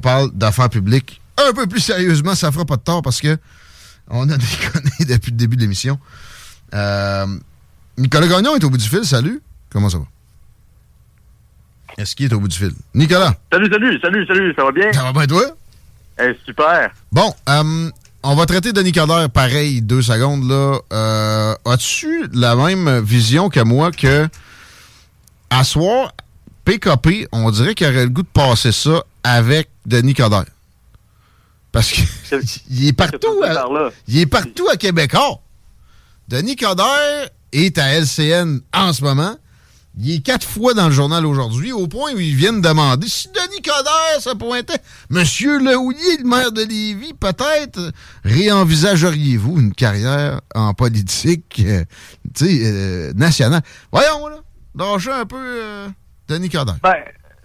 On parle d'affaires publiques un peu plus sérieusement. Ça fera pas de tort parce que on a déconné depuis le début de l'émission. Euh, Nicolas Gagnon est au bout du fil. Salut. Comment ça va? Est-ce qu'il est au bout du fil? Nicolas? Salut, salut, salut, salut, ça va bien? Ça va bien, toi? Eh, super. Bon, euh, on va traiter Denis Coderre pareil, deux secondes, là. Euh, As-tu la même vision que moi que, à soir, PKP, on dirait qu'il aurait le goût de passer ça avec Denis Coderre? Parce qu'il est partout. À, il est partout à Québécois. Denis Coderre est à LCN en ce moment. Il est quatre fois dans le journal aujourd'hui, au point où ils viennent demander si Denis Coderre se pointait. Monsieur Lehouillier, le maire de Lévis, peut-être réenvisageriez-vous une carrière en politique euh, euh, nationale? Voyons, là. Lâchez un peu euh, Denis Coderre. Ben,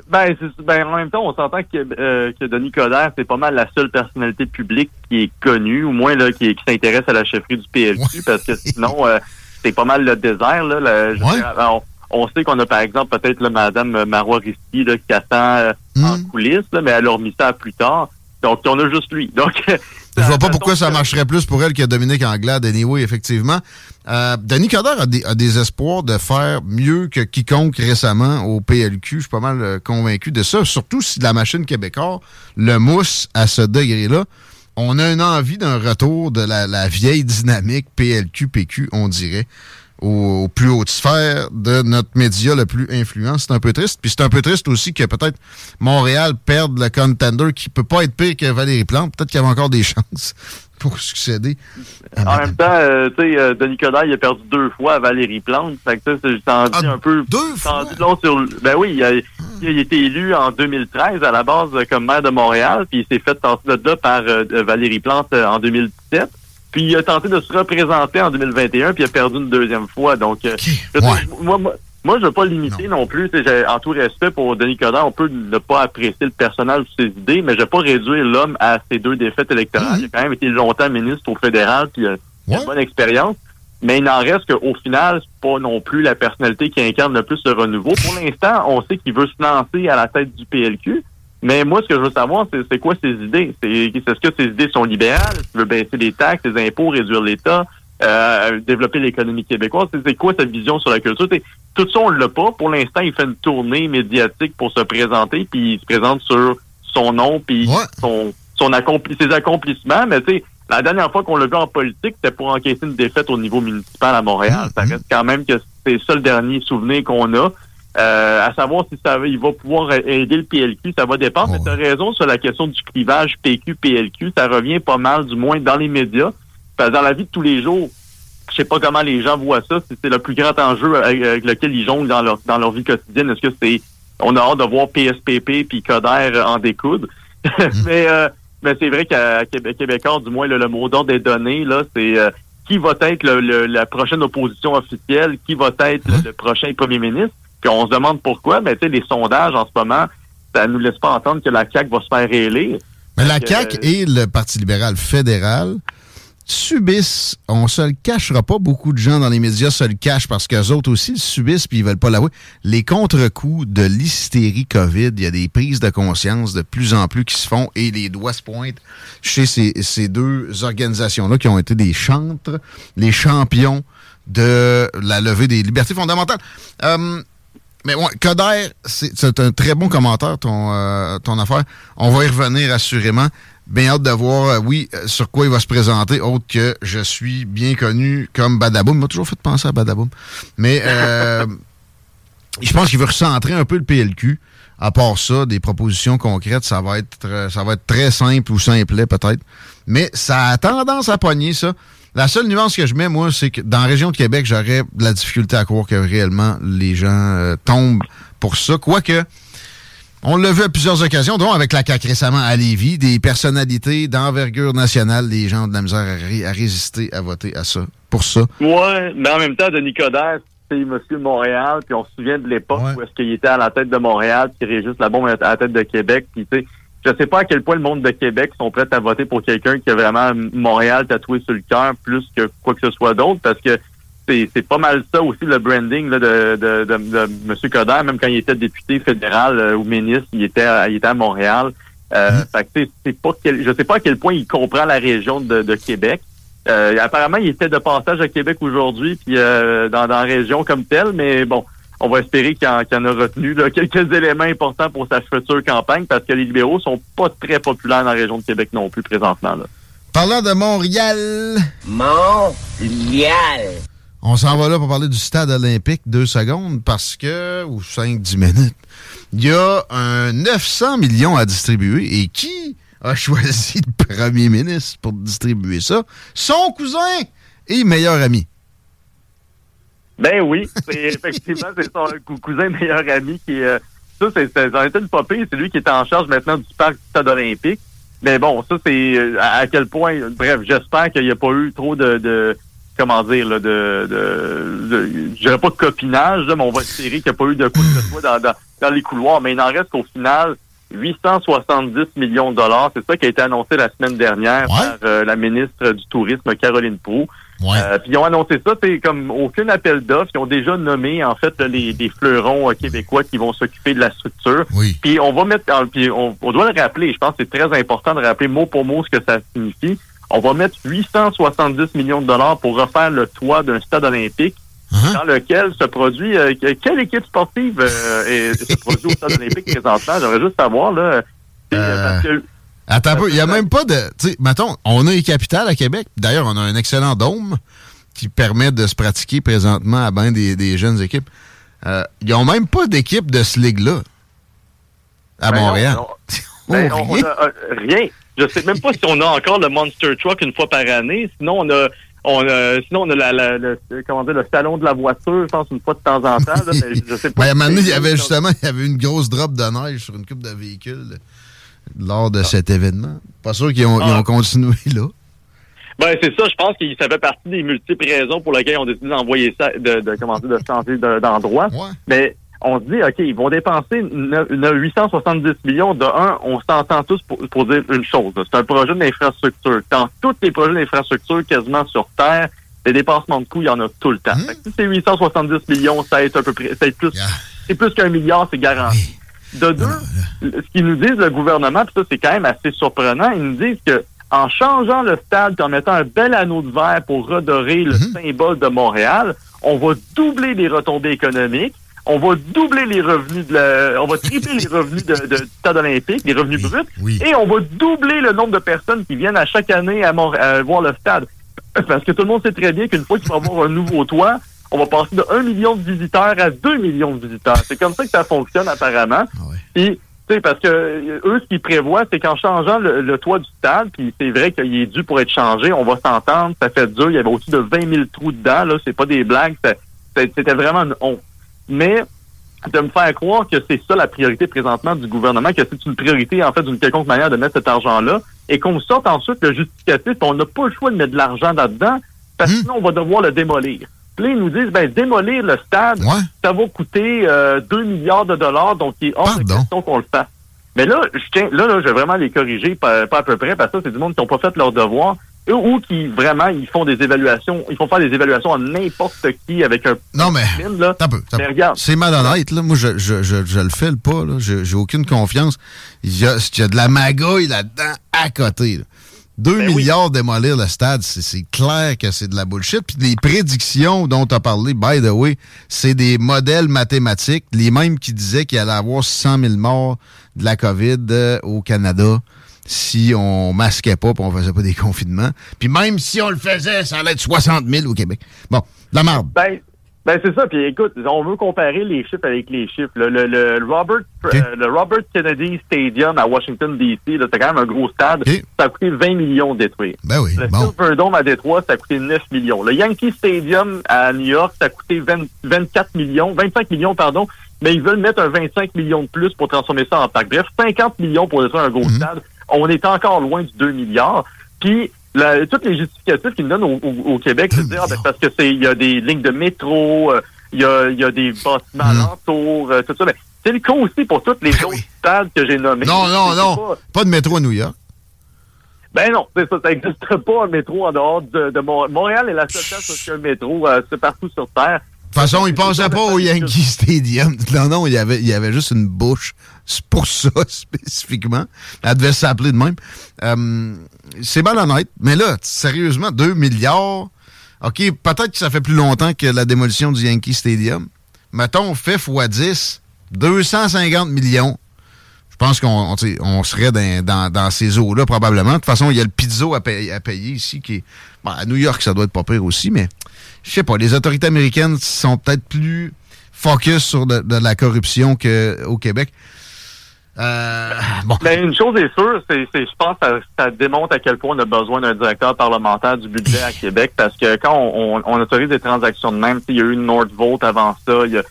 ben, ben, en même temps, on s'entend que, euh, que Denis Coderre, c'est pas mal la seule personnalité publique qui est connue, au moins là, qui, qui s'intéresse à la chefferie du PLQ, parce que sinon, euh, c'est pas mal le désert. Là, ouais. on, on, sait qu'on a par exemple peut-être le Madame Marois Risky là, qui attend euh, mm. en coulisses, là, mais elle a remis ça plus tard. Donc, on a juste lui. Donc, je vois pas pourquoi ça marcherait plus pour elle que Dominique Anglade, anyway, effectivement. Euh, Denis Coderre a des, a des, espoirs de faire mieux que quiconque récemment au PLQ. Je suis pas mal euh, convaincu de ça. Surtout si la machine québécoise le mousse à ce degré-là. On a une envie d'un retour de la, la vieille dynamique PLQ-PQ, on dirait aux, aux, plus hautes sphères de notre média le plus influent. C'est un peu triste. Puis c'est un peu triste aussi que peut-être Montréal perde le contender qui peut pas être pire que Valérie Plante. Peut-être qu'il y avait encore des chances pour succéder. En même temps, euh, tu sais, euh, Denis Coderre, il a perdu deux fois à Valérie Plante. Fait que ça, c'est t'en dis Ah, un peu. deux dis long sur, ben oui, il a, il a été élu en 2013 à la base comme maire de Montréal, puis il s'est fait tasser de là par euh, Valérie Plante euh, en 2017. Puis il a tenté de se représenter en 2021, puis il a perdu une deuxième fois. Donc, euh, ouais. moi, moi, moi, je veux pas limiter non, plus. Sais, j'ai- En tout respect pour Denis Coderre, on peut ne pas apprécier le personnage ou ses idées, mais je vais pas réduire l'homme à ses deux défaites électorales. Il a quand même été longtemps ministre au fédéral, puis il a une bonne expérience. Mais il n'en reste qu'au final, c'est pas non plus la personnalité qui incarne le plus le renouveau. Pour l'instant, on sait qu'il veut se lancer à la tête du PLQ. Mais moi, ce que je veux savoir, c'est quoi ses idées? C'est Est-ce que ses idées sont libérales? Est-ce qu'il veut baisser les taxes, les impôts, réduire l'État, euh, développer l'économie québécoise? C'est- quoi sa vision sur la culture? T'sais, tout ça, on l'a pas. Pour l'instant, il fait une tournée médiatique pour se présenter, puis il se présente sur son nom, puis son, son accompli ses accomplissements. Mais tu sais, la dernière fois qu'on l'a vu en politique, c'était pour encaisser une défaite au niveau municipal à Montréal. Ça reste quand même que c'est ça le dernier souvenir qu'on a. Euh, à savoir si ça va- il va pouvoir aider le PLQ, ça va dépendre. Mais tu as raison sur la question du clivage PQ-PLQ. Ça revient pas mal, du moins dans les médias. Parce dans la vie de tous les jours, je sais pas comment les gens voient ça. C'est le plus grand enjeu avec, lequel ils jonglent dans leur dans leur vie quotidienne. Est-ce que c'est on a hâte de voir PSPP puis Coder en découdre? mais euh, mais c'est vrai qu'à Québec, Québécois, du moins le, le mot d'ordre des données là, c'est euh, qui va être le, le- la prochaine opposition officielle, qui va être le, le prochain premier ministre? Puis on se demande pourquoi, mais tu sais les sondages en ce moment, ça nous laisse pas entendre que la CAQ va se faire réélire. Mais la CAQ et le Parti libéral fédéral subissent, on se le cachera pas, beaucoup de gens dans les médias se le cachent parce qu'eux autres aussi le subissent puis ils veulent pas l'avouer. Les contre-coups de l'hystérie COVID, il y a des prises de conscience de plus en plus qui se font et les doigts se pointent chez ces, ces deux organisations-là qui ont été des chantres, les champions de la levée des libertés fondamentales. Euh, mais ouais, Coder, c'est un très bon commentaire, ton, euh, ton affaire. On va y revenir assurément. Bien hâte de voir, euh, oui, sur quoi il va se présenter, autre que je suis bien connu comme Badaboum. Il m'a toujours fait penser à Badaboum. Mais je pense qu'il veut recentrer un peu le PLQ. À part ça, des propositions concrètes, ça va être, ça va être très simple ou simplet peut-être. Mais ça a tendance à pogner ça. La seule nuance que je mets, moi, c'est que dans la région de Québec, j'aurais de la difficulté à croire que réellement les gens euh, tombent pour ça. Quoique, on l'a vu à plusieurs occasions, dont avec la CAQ récemment à Lévis, des personnalités d'envergure nationale, les gens de la misère à, résister à voter à ça, pour ça. Ouais, mais en même temps, Denis Coderre, c'est monsieur de Montréal, puis on se souvient de l'époque où est-ce qu'il était à la tête de Montréal, puis la bombe à la tête de Québec, puis tu sais, je sais pas à quel point le monde de Québec sont prêts à voter pour quelqu'un qui a vraiment Montréal tatoué sur le cœur plus que quoi que ce soit d'autre parce que c'est pas mal ça aussi le branding là, de, de, de, de, M. Coder, même quand il était député fédéral euh, ou ministre, il était, il était à Montréal. Euh, mm-hmm. fait c'est pas quel, je sais pas à quel point il comprend la région de, de Québec. Euh, apparemment, il était de passage à Québec aujourd'hui, puis euh, dans, dans la région comme telle, mais bon, on va espérer qu'il en, a retenu quelques éléments importants pour sa future campagne parce que les libéraux sont pas très populaires dans la région de Québec non plus présentement. Là. Parlant de Montréal. Montréal. On s'en va là pour parler du stade olympique deux secondes parce que, ou cinq, dix minutes, il y a un 900 millions à distribuer et qui a choisi le premier ministre pour distribuer ça? Son cousin et meilleur ami. Ben oui, c'est effectivement c'est son cousin meilleur ami qui euh, ça c'est ça a été une popée, c'est lui qui est en charge maintenant du parc du stade olympique. Mais bon, ça c'est euh, à quel point bref, j'espère qu'il n'y a pas eu trop de, de comment dire là, de, de, de je dirais pas de copinage, là, mais on va espérer qu'il n'y a pas eu de coup de soit dans, dans, dans, les couloirs. Mais il en reste qu'au final 870 millions de dollars. C'est ça qui a été annoncé la semaine dernière par euh, la ministre du Tourisme, Caroline Proux. Euh, puis ils ont annoncé ça, c'est comme aucun appel d'offres. Ils ont déjà nommé en fait les, les fleurons euh, québécois qui vont s'occuper de la structure. Puis on va mettre, puis on, doit le rappeler. Je pense que c'est très important de rappeler mot pour mot ce que ça signifie. On va mettre 870 millions de dollars pour refaire le toit d'un stade olympique uh-huh. dans lequel se produit euh, quelle équipe sportive se produit au stade olympique présentement? J'aimerais juste savoir là. Parce que, Attends un peu, il n'y a même pas de. Tu sais, mettons, on a les capitales à Québec. D'ailleurs, on a un excellent dôme qui permet de se pratiquer présentement à bien des, jeunes équipes. Euh, ils n'ont même pas d'équipe de ce ligue-là à ben Montréal. Ben, on, rien. A, euh, rien. Je sais même pas si on a encore le Monster Truck une fois par année. Sinon, on a. On a, sinon, on a la, le, comment dire, le salon de la voiture, je pense, une fois de temps en temps. Là, je sais pas. Ben, à un moment donné, il y avait justement il y avait une grosse drop de neige sur une coupe de véhicules lors de cet événement. Pas sûr qu'ils ont, ah. continué là. Ben, c'est ça, je pense que ça fait partie des multiples raisons pour lesquelles ils ont décidé d'envoyer ça, de, de, commencer de changer d'endroit. Mais on se dit, OK, ils vont dépenser 870 millions. De un, on s'entend tous pour, dire une chose. C'est un projet d'infrastructure. Dans tous les projets d'infrastructure quasiment sur Terre, les dépassements de coûts, il y en a tout le temps. Hum? Si c'est 870 millions, ça est un peu plus, c'est plus qu'un milliard, c'est garanti. De deux, ce qu'ils nous disent le gouvernement, puis ça c'est quand même assez surprenant, ils nous disent que en changeant le stade, en mettant un bel anneau de verre pour redorer le mhm. symbole de Montréal, on va doubler les retombées économiques, on va doubler les revenus de la, on va tripler les revenus de, de, du stade olympique, les revenus bruts, et on va doubler le nombre de personnes qui viennent à chaque année à, voir le stade. Parce que tout le monde sait très bien qu'une fois qu'il va avoir un nouveau toit, on va passer de 1 million de visiteurs à 2 millions de visiteurs. C'est comme ça que ça fonctionne apparemment. Ah puis, tu sais, parce que euh, eux, ce qu'ils prévoient, c'est qu'en changeant le, toit du stade, puis c'est vrai qu'il est dû pour être changé, on va s'entendre, ça fait dur, il y avait au-dessus de 20 000 trous dedans, là, c'est pas des blagues, c'était vraiment une honte. Mais de me faire croire que c'est ça la priorité présentement du gouvernement, que c'est une priorité, en fait, d'une quelconque manière de mettre cet argent-là, et qu'on sorte ensuite le justificatif, on n'a pas le choix de mettre de l'argent là-dedans, parce que hmm. sinon, on va devoir le démolir. Puis ils nous disent, ben, démolir le stade, ça va coûter 2 euh, milliards de dollars, donc il est hors de question qu'on le fasse. Mais là, je tiens, là, là, je vais vraiment les corriger, pas, pas à peu près, parce que c'est du monde qui n'ont pas fait leur devoir ou qui vraiment ils font des évaluations, ils font faire des évaluations à n'importe qui avec un non mais là. Peu, c'est malhonnête là. Moi je je, je, je le fais le pas là. J'ai aucune confiance. Il y, a, il y a de la magouille là-dedans à côté. 2 Ben oui. milliards démolir le stade, c'est- clair que c'est de la bullshit. Puis les prédictions dont tu as parlé, by the way, c'est des modèles mathématiques, les mêmes qui disaient qu'il allait y avoir 100 000 morts de la COVID euh, au Canada si on masquait pas et on faisait pas des confinements. Puis même si on le faisait, ça allait être 60 000 au Québec. Bon, de la merde. Ben, ben c'est ça. Puis écoute, on veut comparer les chiffres avec les chiffres. Le, le, le Robert, euh, le Robert Kennedy Stadium à Washington, D.C., là, c'est quand même un gros stade. Ça a coûté 20 millions de détruire. Ben oui, Le bon. Silverdome à Détroit, ça a coûté 9 millions. Le Yankee Stadium à New York, ça a coûté 20 24 millions, 25 millions, pardon. Mais ils veulent mettre un 25 millions de plus pour transformer ça en parc. Bref, 50 millions pour détruire un gros Mhm. stade. On est encore loin du 2 milliards. Puis, la, tous les justificatifs qu'ils donnent au, au- au Québec, c'est dire, ah, ben, parce que c'est, il y a des lignes de métro, euh, il y a, y a des bâtiments Mhm. alentours, euh, tout ça. Mais c'est le cas aussi pour tous les Ben autres oui. stades que j'ai nommés. Non, non, non. pas- Pas de métro à New York. ben non, c'est ça, ça n'existe pas un métro en dehors de, de Mont- Montréal. est la seule place où il y a un métro, euh, c'est partout sur Terre. De toute façon, il passait pas au Yankee Stadium. Non, non, il y avait, il y avait juste une bouche. C'est pour ça, spécifiquement. Elle devait s'appeler de même. Euh, c'est malhonnête. Mais là, sérieusement, 2 milliards. OK, peut-être que ça fait plus longtemps que la démolition du Yankee Stadium. Mettons, fait x 10, 250 millions. Je pense qu'on on, serait dans, ces eaux-là, probablement. De toute façon, il y a le pizzo à, payer, ici, qui est... bon, à New York, ça doit être pas pire aussi, mais je sais pas, les autorités américaines sont peut-être plus focus sur de la corruption qu'au Québec. Euh, bon. Ben, une chose est sûre, c'est, c'est- je pense que ça, ça démontre à quel point on a besoin d'un directeur parlementaire du budget à Québec, parce que quand on, on- on autorise des transactions de même, il y a eu une Nordvolt avant ça, il y a,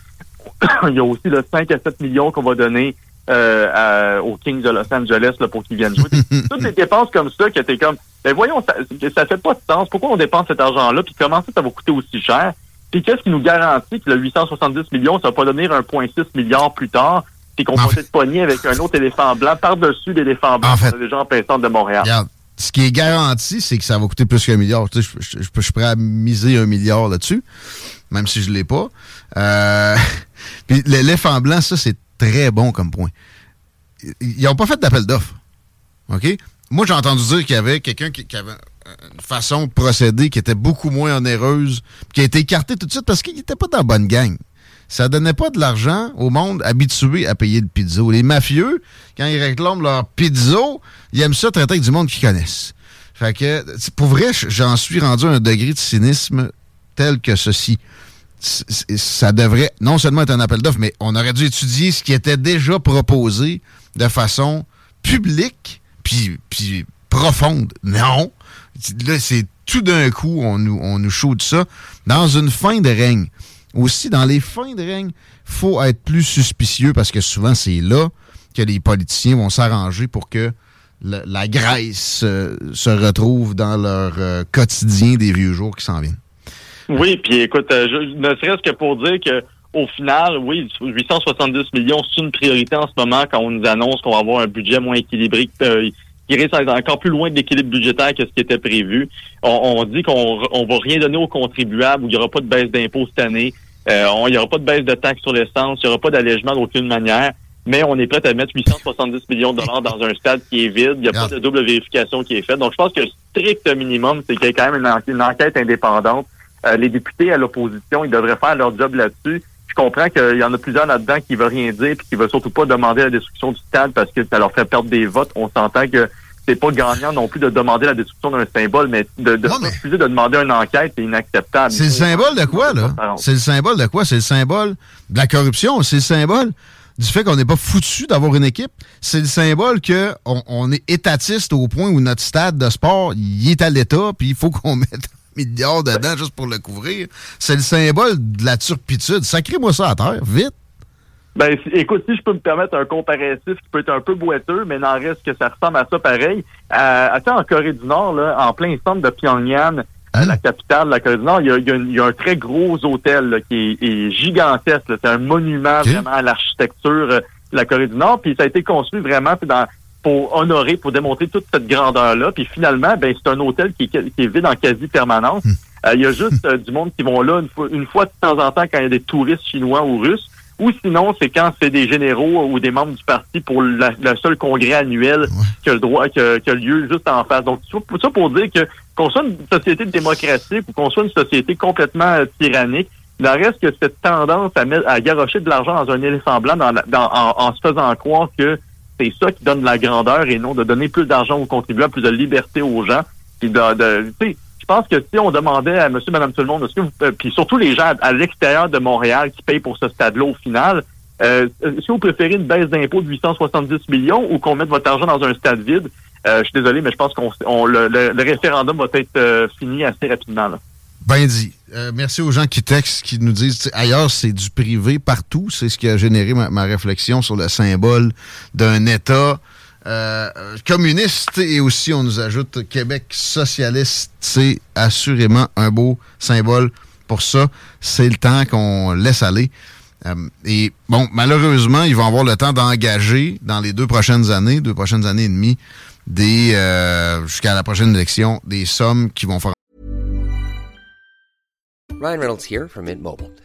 il y a aussi le 5 à 7 millions qu'on va donner euh, à- aux Kings de Los Angeles là, pour qu'ils viennent jouer. Toutes les dépenses comme ça, que t'es comme, ben voyons, ça, ça fait pas de sens. Pourquoi on dépense cet argent-là, puis comment ça, ça va coûter aussi cher? Puis qu'est-ce qui nous garantit que le 870 millions, ça va pas donner 1,6 milliard plus tard, puis qu'on fait- être pogné avec un autre éléphant blanc par-dessus l'éléphant blanc En fait- les gens en plein centre de Montréal. Regarde, ce qui est garanti, c'est que ça va coûter plus qu'un milliard. Tu sais, je, je- je- je suis prêt à miser un milliard là-dessus, même si je ne l'ai pas. Euh, puis l'éléphant blanc, ça, c'est très bon comme point. Ils n'ont pas fait d'appel d'offres. OK? Moi, j'ai entendu dire qu'il y avait quelqu'un qui, qui avait une façon de procéder qui était beaucoup moins onéreuse, qui a été écarté tout de suite parce qu'il n'était pas dans la bonne gang. Ça donnait pas de l'argent au monde habitué à payer le pizzo. Les mafieux, quand ils réclament leur pizzo, ils aiment ça traiter avec du monde qu'ils connaissent. Fait que, pour vrai, j'en suis rendu à un degré de cynisme tel que ceci. Ça devrait non seulement être un appel d'offres, mais on aurait dû étudier ce qui était déjà proposé de façon publique puis, puis profonde. Non. Là, c'est tout d'un coup, on nous, on nous shoot ça dans une fin de règne. Aussi, dans les fins de règne, faut être plus suspicieux parce que souvent, c'est là que les politiciens vont s'arranger pour que la Grèce euh, se retrouve dans leur euh, quotidien des vieux jours qui s'en viennent. Oui, puis écoute, euh, je- ne serait-ce que pour dire que au final, oui, 870 millions, c'est une priorité en ce moment quand on nous annonce qu'on va avoir un budget moins équilibré, qui risque d'être encore plus loin de l'équilibre budgétaire que ce qui était prévu. On, on dit qu'on on va rien donner aux contribuables, où il n'y aura pas de baisse d'impôts cette année, euh, on- il n'y aura pas de baisse de taxes sur l'essence, il n'y aura pas d'allègement d'aucune manière. Mais on est prêt à mettre 870 millions de dollars dans un stade qui est vide. Il n'y a pas de double vérification qui est faite. Donc, je pense que le strict minimum, c'est qu'il y ait quand même une, en- une enquête indépendante. Euh, les députés à l'opposition, ils devraient faire leur job là-dessus. Je comprends qu'il y en a plusieurs là-dedans qui ne veulent rien dire et qui ne veulent surtout pas demander la destruction du stade parce que ça leur fait perdre des votes. On s'entend que c'est pas gagnant non plus de demander la destruction d'un symbole, mais de, de mais- refuser de demander une enquête, c'est inacceptable. C'est le symbole de quoi, là? C'est le symbole de quoi? C'est le symbole de la corruption. C'est le symbole du fait qu'on n'est pas foutu d'avoir une équipe. C'est le symbole que on, on est étatiste au point où notre stade de sport, il est à l'état, puis il faut qu'on mette un milliard dedans juste pour le couvrir. C'est le symbole de la turpitude. Sacrez-moi ça à terre, vite. Ben, si- écoute, si je peux me permettre un comparatif qui peut être un peu boiteux, mais n'en reste que ça ressemble à ça pareil. Euh, attends, en Corée du Nord, là, en plein centre de Pyongyang, Hein? la capitale de la Corée du Nord, il y a, il y a il y a un très gros hôtel là, qui est, est gigantesque. C'est un monument vraiment à l'architecture euh, de la Corée du Nord. Puis ça a été construit vraiment dans, pour honorer, pour démontrer toute cette grandeur-là. Puis finalement, ben c'est un hôtel qui est, qui est vide en quasi-permanence. Euh, Il y a juste euh, du monde qui vont là une fois, une fois de temps en temps quand il y a des touristes chinois ou russes. Ou sinon, c'est quand c'est des généraux ou des membres du parti pour la, le seul congrès annuel qui a le droit, qui a, lieu juste en face. Donc, tout ça pour dire que qu'on soit une société démocratique ou qu'on soit une société complètement euh, tyrannique, il reste que cette tendance à, mettre, à garocher de l'argent dans un éléphant blanc dans, en, se faisant croire que c'est ça qui donne la grandeur et non de donner plus d'argent aux contribuables, plus de liberté aux gens. Puis de, de je pense que si on demandait à monsieur, madame, tout le monde, euh, puis surtout les gens à, l'extérieur de Montréal qui payent pour ce stade-là au final, euh, si vous préférez une baisse d'impôt de 870 millions ou qu'on mette votre argent dans un stade vide, euh, je suis désolé, mais je pense qu'on le, référendum va être euh, fini assez rapidement. Là. Ben dit. merci aux gens qui textent, qui nous disent ailleurs, c'est du privé partout. C'est ce qui a généré ma réflexion sur le symbole d'un État euh, communiste et aussi on nous ajoute Québec socialiste. C'est assurément un beau symbole pour ça. C'est le temps qu'on laisse aller. Euh, et bon, malheureusement, ils vont avoir le temps d'engager dans les deux prochaines années, deux prochaines années et demie, des euh, jusqu'à la prochaine élection, des sommes qui vont faire. Ryan Reynolds here from Mint Mobile.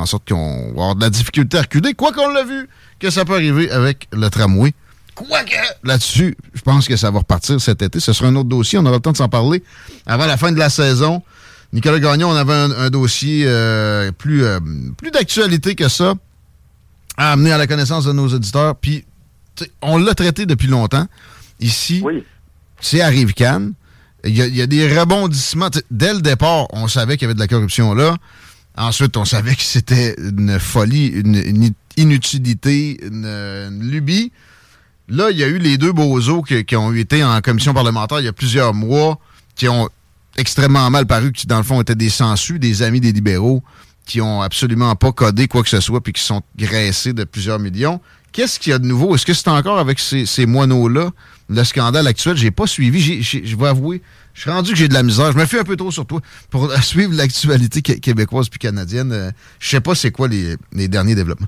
En sorte qu'on va avoir de la difficulté à reculer, quoi qu'on l'a vu que ça peut arriver avec le tramway. Quoique, là-dessus, je pense que ça va repartir cet été. Ce sera un autre dossier. On aura le temps de s'en parler avant la fin de la saison. Nicolas Gagnon, on avait un, dossier euh, plus, euh, plus d'actualité que ça à amener à la connaissance de nos auditeurs. Puis, on l'a traité depuis longtemps. Ici, oui. c'est à Rive-Cannes. Il y, a, des rebondissements. dès le départ, on savait qu'il y avait de la corruption là. Ensuite, on savait que c'était une folie, une, inutilité, une, lubie. Là, il y a eu les deux bozos qui, qui, ont été en commission parlementaire il y a plusieurs mois, qui ont extrêmement mal paru, qui dans le fond étaient des sensus, des amis des libéraux, qui ont absolument pas codé quoi que ce soit, puis qui sont graissés de plusieurs millions. Qu'est-ce qu'il y a de nouveau? Est-ce que c'est encore avec ces, moineaux-là? le scandale actuel, j'ai pas suivi. Je vais avouer, je suis rendu que j'ai de la misère. Je me fais un peu trop sur toi pour suivre l'actualité québécoise puis canadienne. Euh, je sais pas c'est quoi les, derniers développements.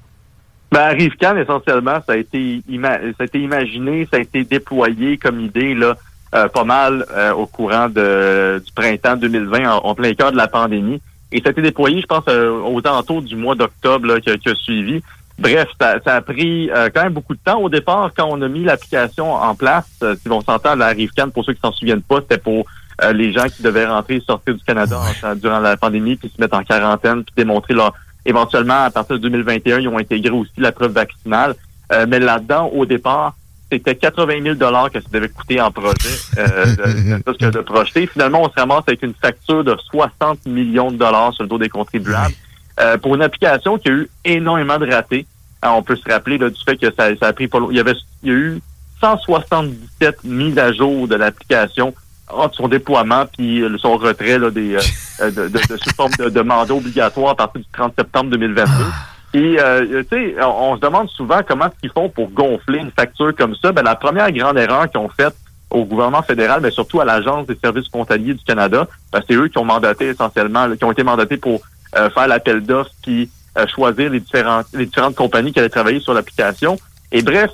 Ben, à essentiellement, ça a été ça a été imaginé, ça a été déployé comme idée là, euh, pas mal euh, au courant de, du printemps 2020, en, plein cœur de la pandémie. Et ça a été déployé, je pense, aux alentours du mois d'octobre qui, a suivi. Bref, ça, a pris euh, quand même beaucoup de temps. Au départ, quand on a mis l'application en place, euh, si on s'entend, la Rivcan, pour ceux qui s'en souviennent pas, c'était pour euh, les gens qui devaient rentrer et sortir du Canada durant la pandémie, puis se mettre en quarantaine, puis démontrer leur... Éventuellement, à partir de 2021, ils ont intégré aussi la preuve vaccinale. mais là-dedans, au départ, c'était 80 000 dollars que ça devait coûter en projet, euh, de, de projeter. Finalement, on se ramasse avec une facture de 60 millions de dollars sur le dos des contribuables. Euh, pour une application qui a eu énormément de ratés. on peut se rappeler du fait que ça, a pris pas Il y avait il y a eu 177 mises à jour de l'application entre son déploiement puis son retrait là, des, euh, euh, de, de, sous forme de, mandat obligatoire à partir du 30 septembre 2022. Et euh, tu sais, on, se demande souvent comment ils font pour gonfler une facture comme ça. Ben, la première grande erreur qu'ils ont faite au gouvernement fédéral, mais surtout à l'Agence des services frontaliers du Canada, ben, c'est eux qui ont mandaté essentiellement, qui ont été mandatés pour euh, faire l'appel d'offres, puis euh, choisir les différentes, les différentes compagnies qui allaient travailler sur l'application. Et bref,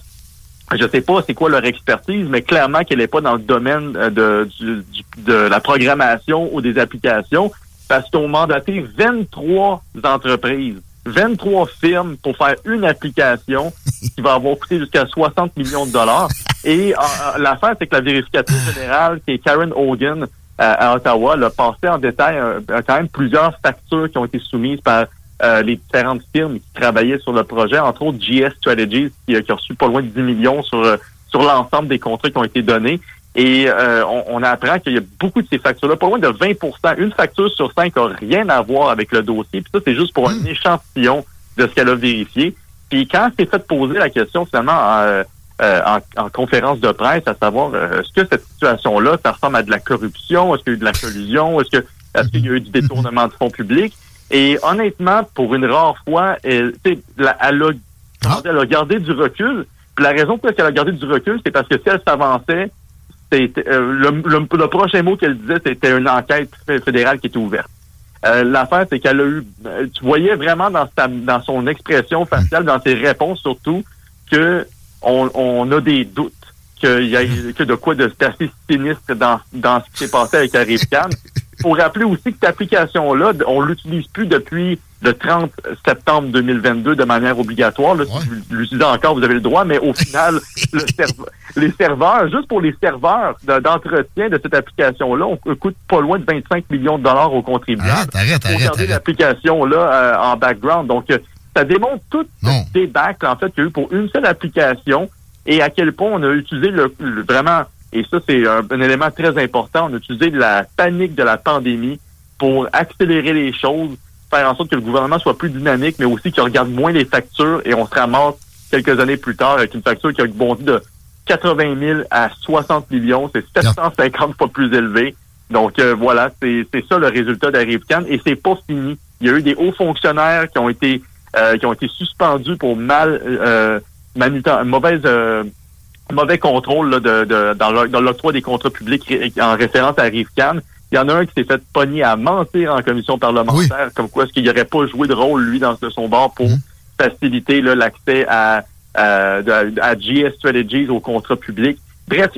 je sais pas c'est quoi leur expertise, mais clairement qu'elle n'est pas dans le domaine euh, de, de la programmation ou des applications, parce qu'ils ont mandaté 23 entreprises, 23 firmes pour faire une application qui va avoir coûté jusqu'à 60 millions de dollars. Et l'affaire, c'est que la vérificatrice générale, qui est Karen Hogan, à, Ottawa, a passé en détail euh, quand même plusieurs factures qui ont été soumises par euh, les différentes firmes qui travaillaient sur le projet, entre autres GS Strategies, qui, qui a reçu pas loin de 10 millions sur, euh, sur l'ensemble des contrats qui ont été donnés. Et euh, on, on, apprend qu'il y a beaucoup de ces factures-là, pas loin de 20% Une facture sur cinq n'a rien à voir avec le dossier. Puis ça, c'est juste pour un échantillon de ce qu'elle a vérifié. Puis quand c'est fait poser la question finalement en, en, conférence de presse, à savoir est-ce que cette situation-là, ça ressemble à de la corruption, est-ce qu'il y a eu de la collusion, est-ce que est-ce qu'il y a eu du détournement de fonds publics? Et honnêtement, pour une rare fois, elle, elle, a, elle a gardé du recul. Puis la raison pour laquelle elle a gardé du recul, c'est parce que si elle s'avançait, euh, le, prochain mot qu'elle disait, c'était une enquête fédérale qui était ouverte. Euh, L'affaire, c'est qu'elle a eu, euh, tu voyais vraiment dans sa, dans son expression faciale, dans ses réponses surtout, que on, on a des doutes qu'il y a que de quoi de assez sinistre dans, dans ce qui s'est passé avec Harry faut rappeler aussi que cette application-là, on l'utilise plus depuis le 30 septembre 2022 de manière obligatoire. Là, Si vous l'utilisez encore, vous avez le droit, mais au final, les serveurs, juste pour les serveurs d'entretien de, cette application-là, on coûte pas loin de 25 millions de dollars aux contribuables. Arrête, arrête, pour garder l'application-là euh, en background. Donc, euh, ça démontre tout le débacle, en fait, qu'il y a eu pour une seule application et à quel point on a utilisé le vraiment et ça, c'est un, élément très important. On a utilisé la panique de la pandémie pour accélérer les choses, faire en sorte que le gouvernement soit plus dynamique, mais aussi qu'il regarde moins les factures et on se ramasse quelques années plus tard avec une facture qui a bondi de 80 000 à 60 millions. C'est 750 fois plus élevé. Donc euh, voilà, c'est ça le résultat d'Arrivecan et c'est pas fini. Il y a eu des hauts fonctionnaires qui ont été euh, qui ont été suspendus pour mal euh, mauvaise euh, mauvais contrôle là, de, de, dans l'octroi des contrats publics en référence à Rivcan. Il y en a un qui s'est fait pogner à mentir en commission parlementaire, comme quoi est-ce qu'il n'aurait pas joué de rôle, lui, dans son bord pour mhm. faciliter l'accès à, à, à, GS Strategies aux contrats publics. Bref,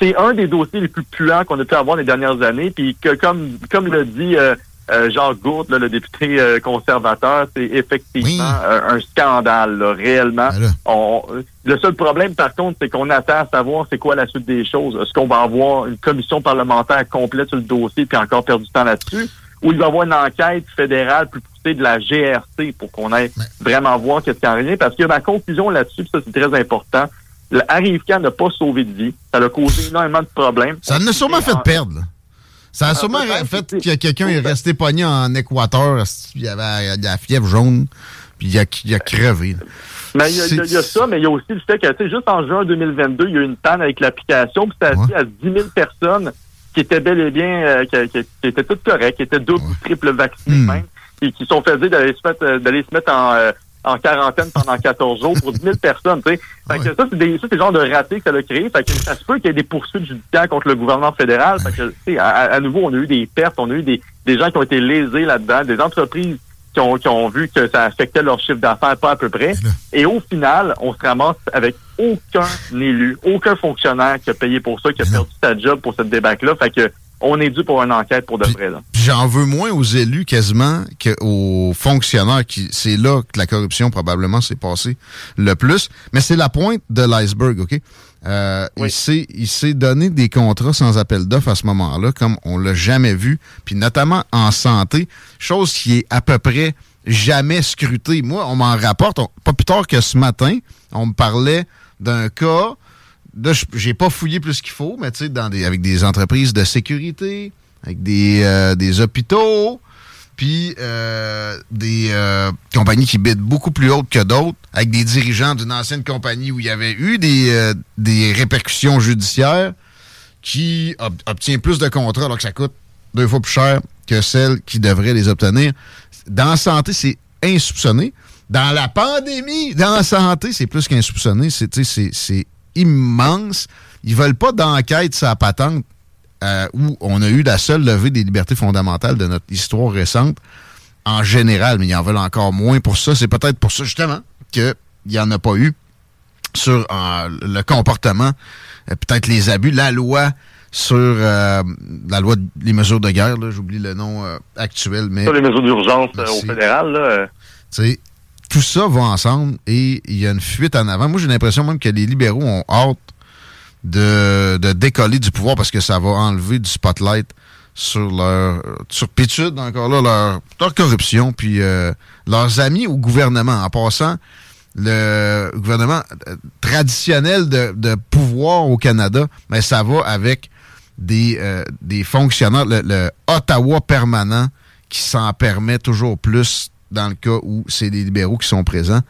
c'est un des dossiers les plus puants qu'on a pu avoir les dernières années, puis que comme comme l'a dit euh, euh, Jacques Gourde, le député euh, conservateur, c'est effectivement euh, un scandale, réellement. Ben le seul problème, par contre, c'est qu'on attend à savoir c'est quoi la suite des choses. Est-ce qu'on va avoir une commission parlementaire complète sur le dossier puis encore perdu du temps là-dessus? Ou il va y avoir une enquête fédérale plus poussée de la GRC pour qu'on aille vraiment voir qu'est-ce qu'il en rien? Parce que ma conclusion là-dessus, ça c'est très important, le n'a pas sauvé de vie. Ça a causé énormément de problèmes. Ça nous a sûrement fait perdre. Ça a sûrement fait que quelqu'un est resté pogné en Équateur, il y avait la fièvre jaune, puis il a, il a crevé. Mais il y, a, ça, mais il y a aussi le fait que, tu sais, juste en juin 2022, il y a eu une panne avec l'application, puis ça a dit à 10 000 personnes qui étaient bel et bien, euh, qui, étaient toutes correctes, qui étaient double ou triple vaccinées hmm. même, et qui sont faisés d'aller se mettre, euh, d'aller se mettre en, euh, en quarantaine pendant 14 jours pour 10 000 personnes. Fait que ça, c'est des, ça, c'est le genre de raté que ça a créé. Fait que ça se peut qu'il y ait des poursuites judiciaires contre le gouvernement fédéral. Fait que, à, à, nouveau, on a eu des pertes, on a eu des, des gens qui ont été lésés là-dedans, des entreprises qui ont, qui ont vu que ça affectait leur chiffre d'affaires pas à peu près. Et au final, on se ramasse avec aucun élu, aucun fonctionnaire qui a payé pour ça, qui a perdu sa job pour cette débâcle-là. Fait que on est dû pour une enquête pour de vrai. J'en veux moins aux élus quasiment qu'aux fonctionnaires. qui C'est là que la corruption probablement s'est passée le plus. Mais c'est la pointe de l'iceberg, OK? Euh, Il s'est donné des contrats sans appel d'offres à ce moment-là, comme on l'a jamais vu, puis notamment en santé, chose qui est à peu près jamais scrutée. Moi, on m'en rapporte, pas plus tard que ce matin, on me parlait d'un cas là, j'ai pas fouillé plus qu'il faut, mais tu sais, des, avec des entreprises de sécurité, avec des, euh, des hôpitaux, puis euh, des euh, compagnies qui bident beaucoup plus hautes que d'autres, avec des dirigeants d'une ancienne compagnie où il y avait eu des, des répercussions judiciaires qui obtient plus de contrats alors que ça coûte deux fois plus cher que celles qui devraient les obtenir. Dans la santé, c'est insoupçonné. Dans la pandémie, dans la santé, c'est plus qu'insoupçonné. C'est immense. Ils veulent pas d'enquête la patente euh, où on a eu la seule levée des libertés fondamentales de notre histoire récente en général, mais ils en veulent encore moins pour ça. C'est peut-être pour ça, justement, qu'il n'y en a pas eu sur euh, le comportement, euh, peut-être les abus, la loi sur la loi des mesures de guerre, j'oublie le nom actuel, mais... Sur les mesures d'urgence au fédéral, là tout ça va ensemble et il y a une fuite en avant. Moi, j'ai l'impression même que les libéraux ont hâte de, de décoller du pouvoir parce que ça va enlever du spotlight sur leur turpitude, encore là, leur, leur corruption, puis euh, leurs amis au gouvernement. En passant, le gouvernement euh, traditionnel de, de pouvoir au Canada, mais ça va avec des, euh, des fonctionnaires, le, le Ottawa permanent qui s'en permet toujours plus dans le cas où c'est des libéraux qui sont présents.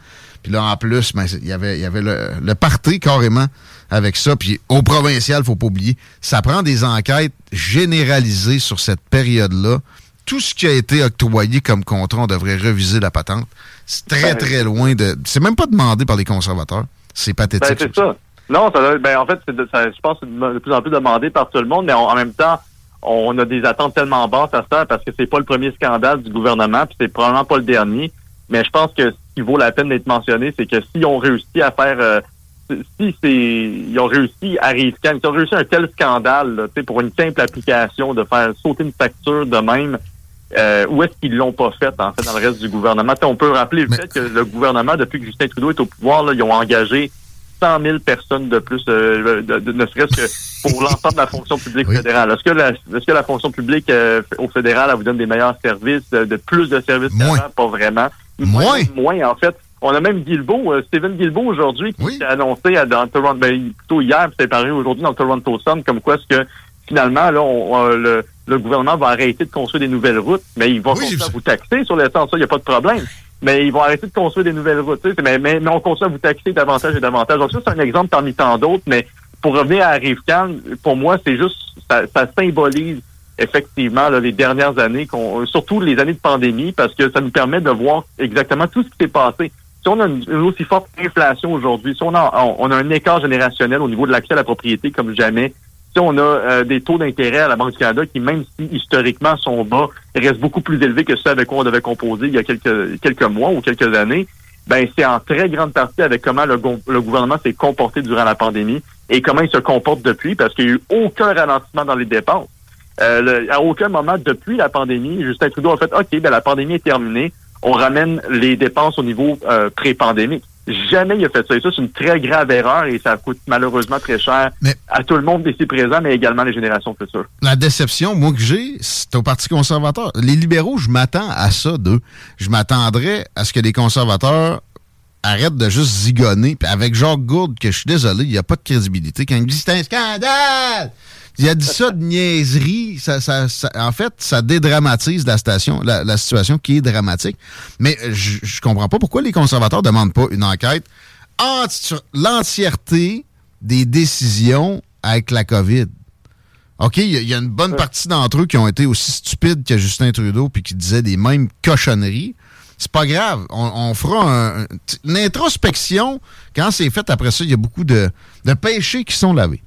Puis là, en plus, ben, il y avait, il y avait le, le parti carrément avec ça. Puis au provincial, faut pas oublier, ça prend des enquêtes généralisées sur cette période-là. Tout ce qui a été octroyé comme contrat, on devrait reviser la patente. C'est très, Ben, très loin de... C'est même pas demandé par les conservateurs. C'est Ben, pathétique. c'est ça. Non, ça, ben, en fait, ça- je pense que c'est de plus en plus demandé par tout le monde, mais on- en même temps, on a des attentes tellement basses à ça parce que c'est pas le premier scandale du gouvernement, puis c'est probablement pas le dernier. Mais je pense que ce qui vaut la peine d'être mentionné, c'est que si on réussit à faire euh, si c'est ils ont réussi à risquer, ils ont réussi un tel scandale, là, tu sais, pour une simple application de faire sauter une facture de même, euh, où est-ce qu'ils l'ont pas fait, en fait, dans le reste du gouvernement? Tu sais, on peut rappeler le fait que le gouvernement, depuis que Justin Trudeau est au pouvoir, là, ils ont engagé 100 000 personnes de plus, euh, de- de- ne serait-ce que pour l'ensemble de la fonction publique Oui. fédérale. Est-ce que la, est-ce que la fonction publique euh, au fédéral, elle vous donne des meilleurs services, de, de plus de services Moins. Pas vraiment. Moins. Moins, en fait. On a même Guilbeault, euh, Stephen Guilbeault aujourd'hui, qui Oui. s'est annoncé à, dans Toronto, ben, plutôt hier, puis c'est paru aujourd'hui dans le Toronto Sun, comme quoi est-ce que finalement, là, on, on- le, le gouvernement va arrêter de construire des nouvelles routes, mais il va Oui, j'ai continuer à vous taxer sur l'essence, ça, il n'y a pas de problème. Mais ils vont arrêter de construire des nouvelles routes. tu sais, Mais, on continue à vous taxer davantage et davantage. Donc ça, c'est un exemple parmi tant d'autres, mais pour revenir à Rivcan, pour moi, c'est juste, ça, ça symbolise effectivement là, les dernières années, surtout les années de pandémie, parce que ça nous permet de voir exactement tout ce qui s'est passé. Si on a une, aussi forte inflation aujourd'hui, si on a, on a un écart générationnel au niveau de l'accès à la propriété comme jamais, si on a euh, des taux d'intérêt à la Banque du Canada qui, même si historiquement sont bas, restent beaucoup plus élevés que ceux avec quoi on devait composer il y a quelques, quelques mois ou quelques années, ben c'est en très grande partie avec comment le, le gouvernement s'est comporté durant la pandémie et comment il se comporte depuis, parce qu'il n'y a eu aucun ralentissement dans les dépenses. Euh, le- à aucun moment depuis la pandémie, Justin Trudeau a fait OK, ben la pandémie est terminée, on ramène les dépenses au niveau euh, pré-pandémique. Jamais il a fait ça. Et ça, c'est une très grave erreur et ça coûte malheureusement très cher Mais- à tout le monde ici présent, mais également les générations futures. La déception, moi, que j'ai, c'est au Parti conservateur. Les libéraux, je m'attends à ça d'eux. Je m'attendrais à ce que les conservateurs arrêtent de juste zigonner. Puis avec Jacques Gourde, que je suis désolé, il n'y a pas de crédibilité. Quand il dit c'est un scandale, il a dit ça de niaiserie. Ça, ça- ça- en fait, ça dédramatise la, station, la, la situation qui est dramatique. Mais je, je comprends pas pourquoi les conservateurs demandent pas une enquête sur l'entièreté des décisions avec la COVID. OK, il y, a- il y a une bonne partie d'entre eux qui ont été aussi stupides que Justin Trudeau puis qui disaient des mêmes cochonneries. C'est pas grave. On, on fera un- un- une introspection. Quand c'est fait après ça, il y a beaucoup de, de péchés qui sont lavés.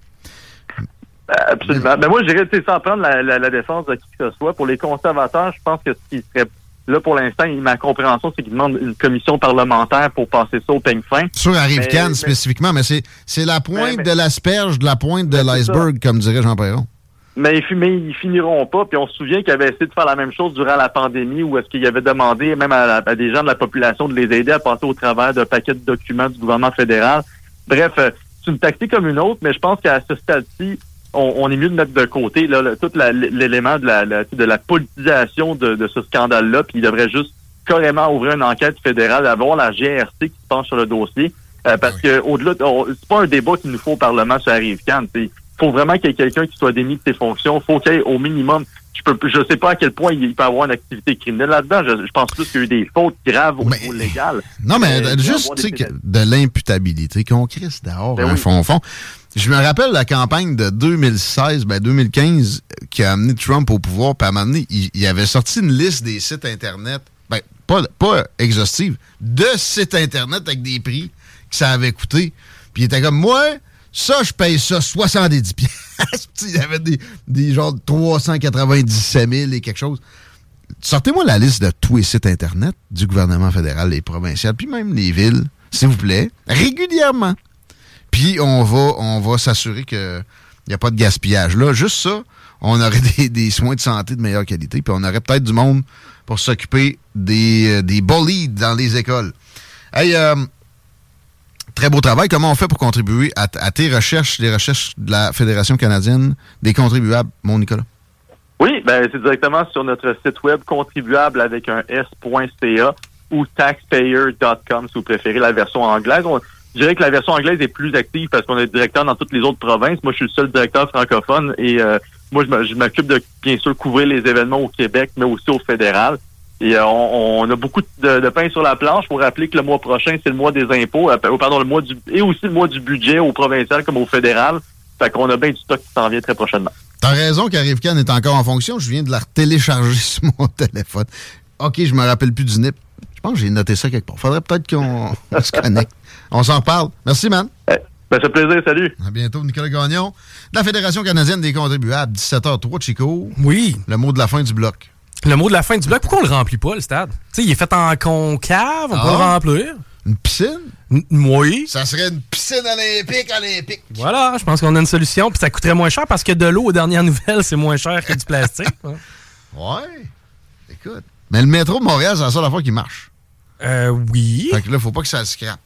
Euh, Absolument. Mais moi, je dirais, tu sais, sans prendre la, la, la défense de qui que ce soit, pour les conservateurs, je pense que ce qui serait là pour l'instant, ma compréhension, c'est qu'ils demandent une commission parlementaire pour passer ça au peigne fin. Sur Arrive Cannes spécifiquement, mais c'est la pointe mais- de l'asperge, de la pointe de l'iceberg, comme dirait Jean Perron. Mais ils, fi- mais ils finiront pas. Puis on se souvient qu'ils avaient essayé de faire la même chose durant la pandémie, où est-ce qu'ils avaient demandé même à, des gens de la population de les aider à passer au travers d'un paquet de documents du gouvernement fédéral. Bref, euh, c'est une tactique comme une autre, mais je pense qu'à ce stade-ci, on, on est mieux de mettre de côté là, le- tout l'élément de la, la- de la politisation de, de ce scandale-là, puis il devrait juste carrément ouvrir une enquête fédérale, avoir la GRC qui se penche sur le dossier. Euh, parce que au-delà, c'est pas un débat qu'il nous faut au Parlement sur Arrive Cannes. Il faut vraiment qu'il y ait quelqu'un qui soit démis de ses fonctions. faut qu'il y ait au minimum. Je peux, je sais pas à quel point il peut avoir une activité criminelle là-dedans. Je, je pense plus qu'il y a eu des fautes graves au Mais- niveau légal. Non, mais Euh, y juste des de l'imputabilité qu'on crisse dehors, Ben un oui. fond fond. Je me rappelle la campagne de 2016, ben 2015, euh, qui a amené Trump au pouvoir, puis à un moment donné, il, il avait sorti une liste des sites Internet, ben, pas, pas exhaustive, de sites Internet avec des prix que ça avait coûté. Puis il était comme, moi, ça, je paye ça 70 piastres. il y avait des, des genre 397 000 et quelque chose. Sortez-moi la liste de tous les sites Internet du gouvernement fédéral, les provinciales, puis même les villes, s'il vous plaît, régulièrement. Puis on va, on va s'assurer qu'il n'y a pas de gaspillage. Là, juste ça, on aurait des, des soins de santé de meilleure qualité, puis on aurait peut-être du monde pour s'occuper des, euh, des bolides dans les écoles. Hey, euh, très beau travail. Comment on fait pour contribuer à, tes recherches, les recherches de la Fédération canadienne des contribuables, mon Nicolas? Oui, ben c'est directement sur notre site web contribuable avec un s.ca ou taxpayer.com si vous préférez la version anglaise. je dirais que la version anglaise est plus active parce qu'on est directeur dans toutes les autres provinces. Moi, je suis le seul directeur francophone et euh, moi, je m'occupe de bien sûr couvrir les événements au Québec, mais aussi au fédéral. Et euh, on, a beaucoup de, pain sur la planche pour rappeler que le mois prochain, c'est le mois des impôts, euh, pardon, le mois du et aussi le mois du budget au provincial comme au fédéral. Fait qu'on a bien du stock qui s'en vient très prochainement. T'as raison qu'Arrivecan est encore en fonction. Je viens de la télécharger sur mon téléphone. OK, je me rappelle plus du NIP. Je pense que j'ai noté ça quelque part. Faudrait peut-être qu'on se connecte. On s'en parle. Merci, man. Eh, ben, c'est plaisir. Salut. À bientôt, Nicolas Gagnon. De la Fédération canadienne des contribuables, 17h03, Chico. Oui. Le mot de la fin du bloc. Le mot de la fin du bloc, pourquoi on le remplit pas, le stade? Tu sais, il est fait en concave, on peut le ah. remplir. Une piscine? oui. Ça serait une piscine olympique olympique. Voilà, je pense qu'on a une solution. Puis ça coûterait moins cher parce que de l'eau, aux dernières nouvelles, c'est moins cher que du plastique. ouais. Écoute. Mais le métro de Montréal, c'est la seule fois qui marche. Euh, oui. Fait que là, faut pas que ça scrape.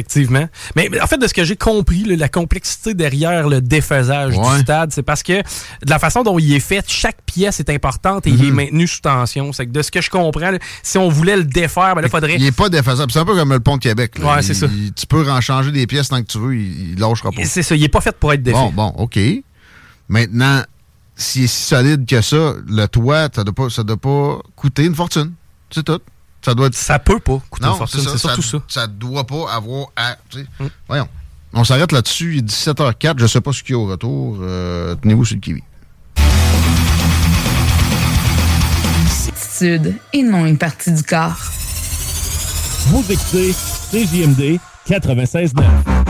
Effectivement. Mais en fait, de ce que j'ai compris, la complexité derrière le défaisage du stade, c'est parce que de la façon dont il est fait, chaque pièce est importante et il est mhm. maintenu sous tension. C'est que de ce que je comprends, si on voulait le défaire, ben là, faudrait. Il est pas défaisable. C'est un peu comme le pont de Québec. Ouais, c'est ça. Tu peux en changer des pièces tant que tu veux, il, il lâchera pas. C'est ça. Il est pas fait pour être défait. Bon, bon, OK. Maintenant, s'il est si solide que ça, le toit, ça doit ça doit pas coûter une fortune. C'est tout. Ça doit Ça peut pas coûter une fortune, c'est surtout ça. Ça doit pas avoir à... Mm. Voyons. On s'arrête là-dessus, il est 17h04, je sais pas ce qu'il y a au retour. Euh, tenez-vous sur le kiwi. Sud et non une partie du corps. Vous écoutez CJMD 96.9.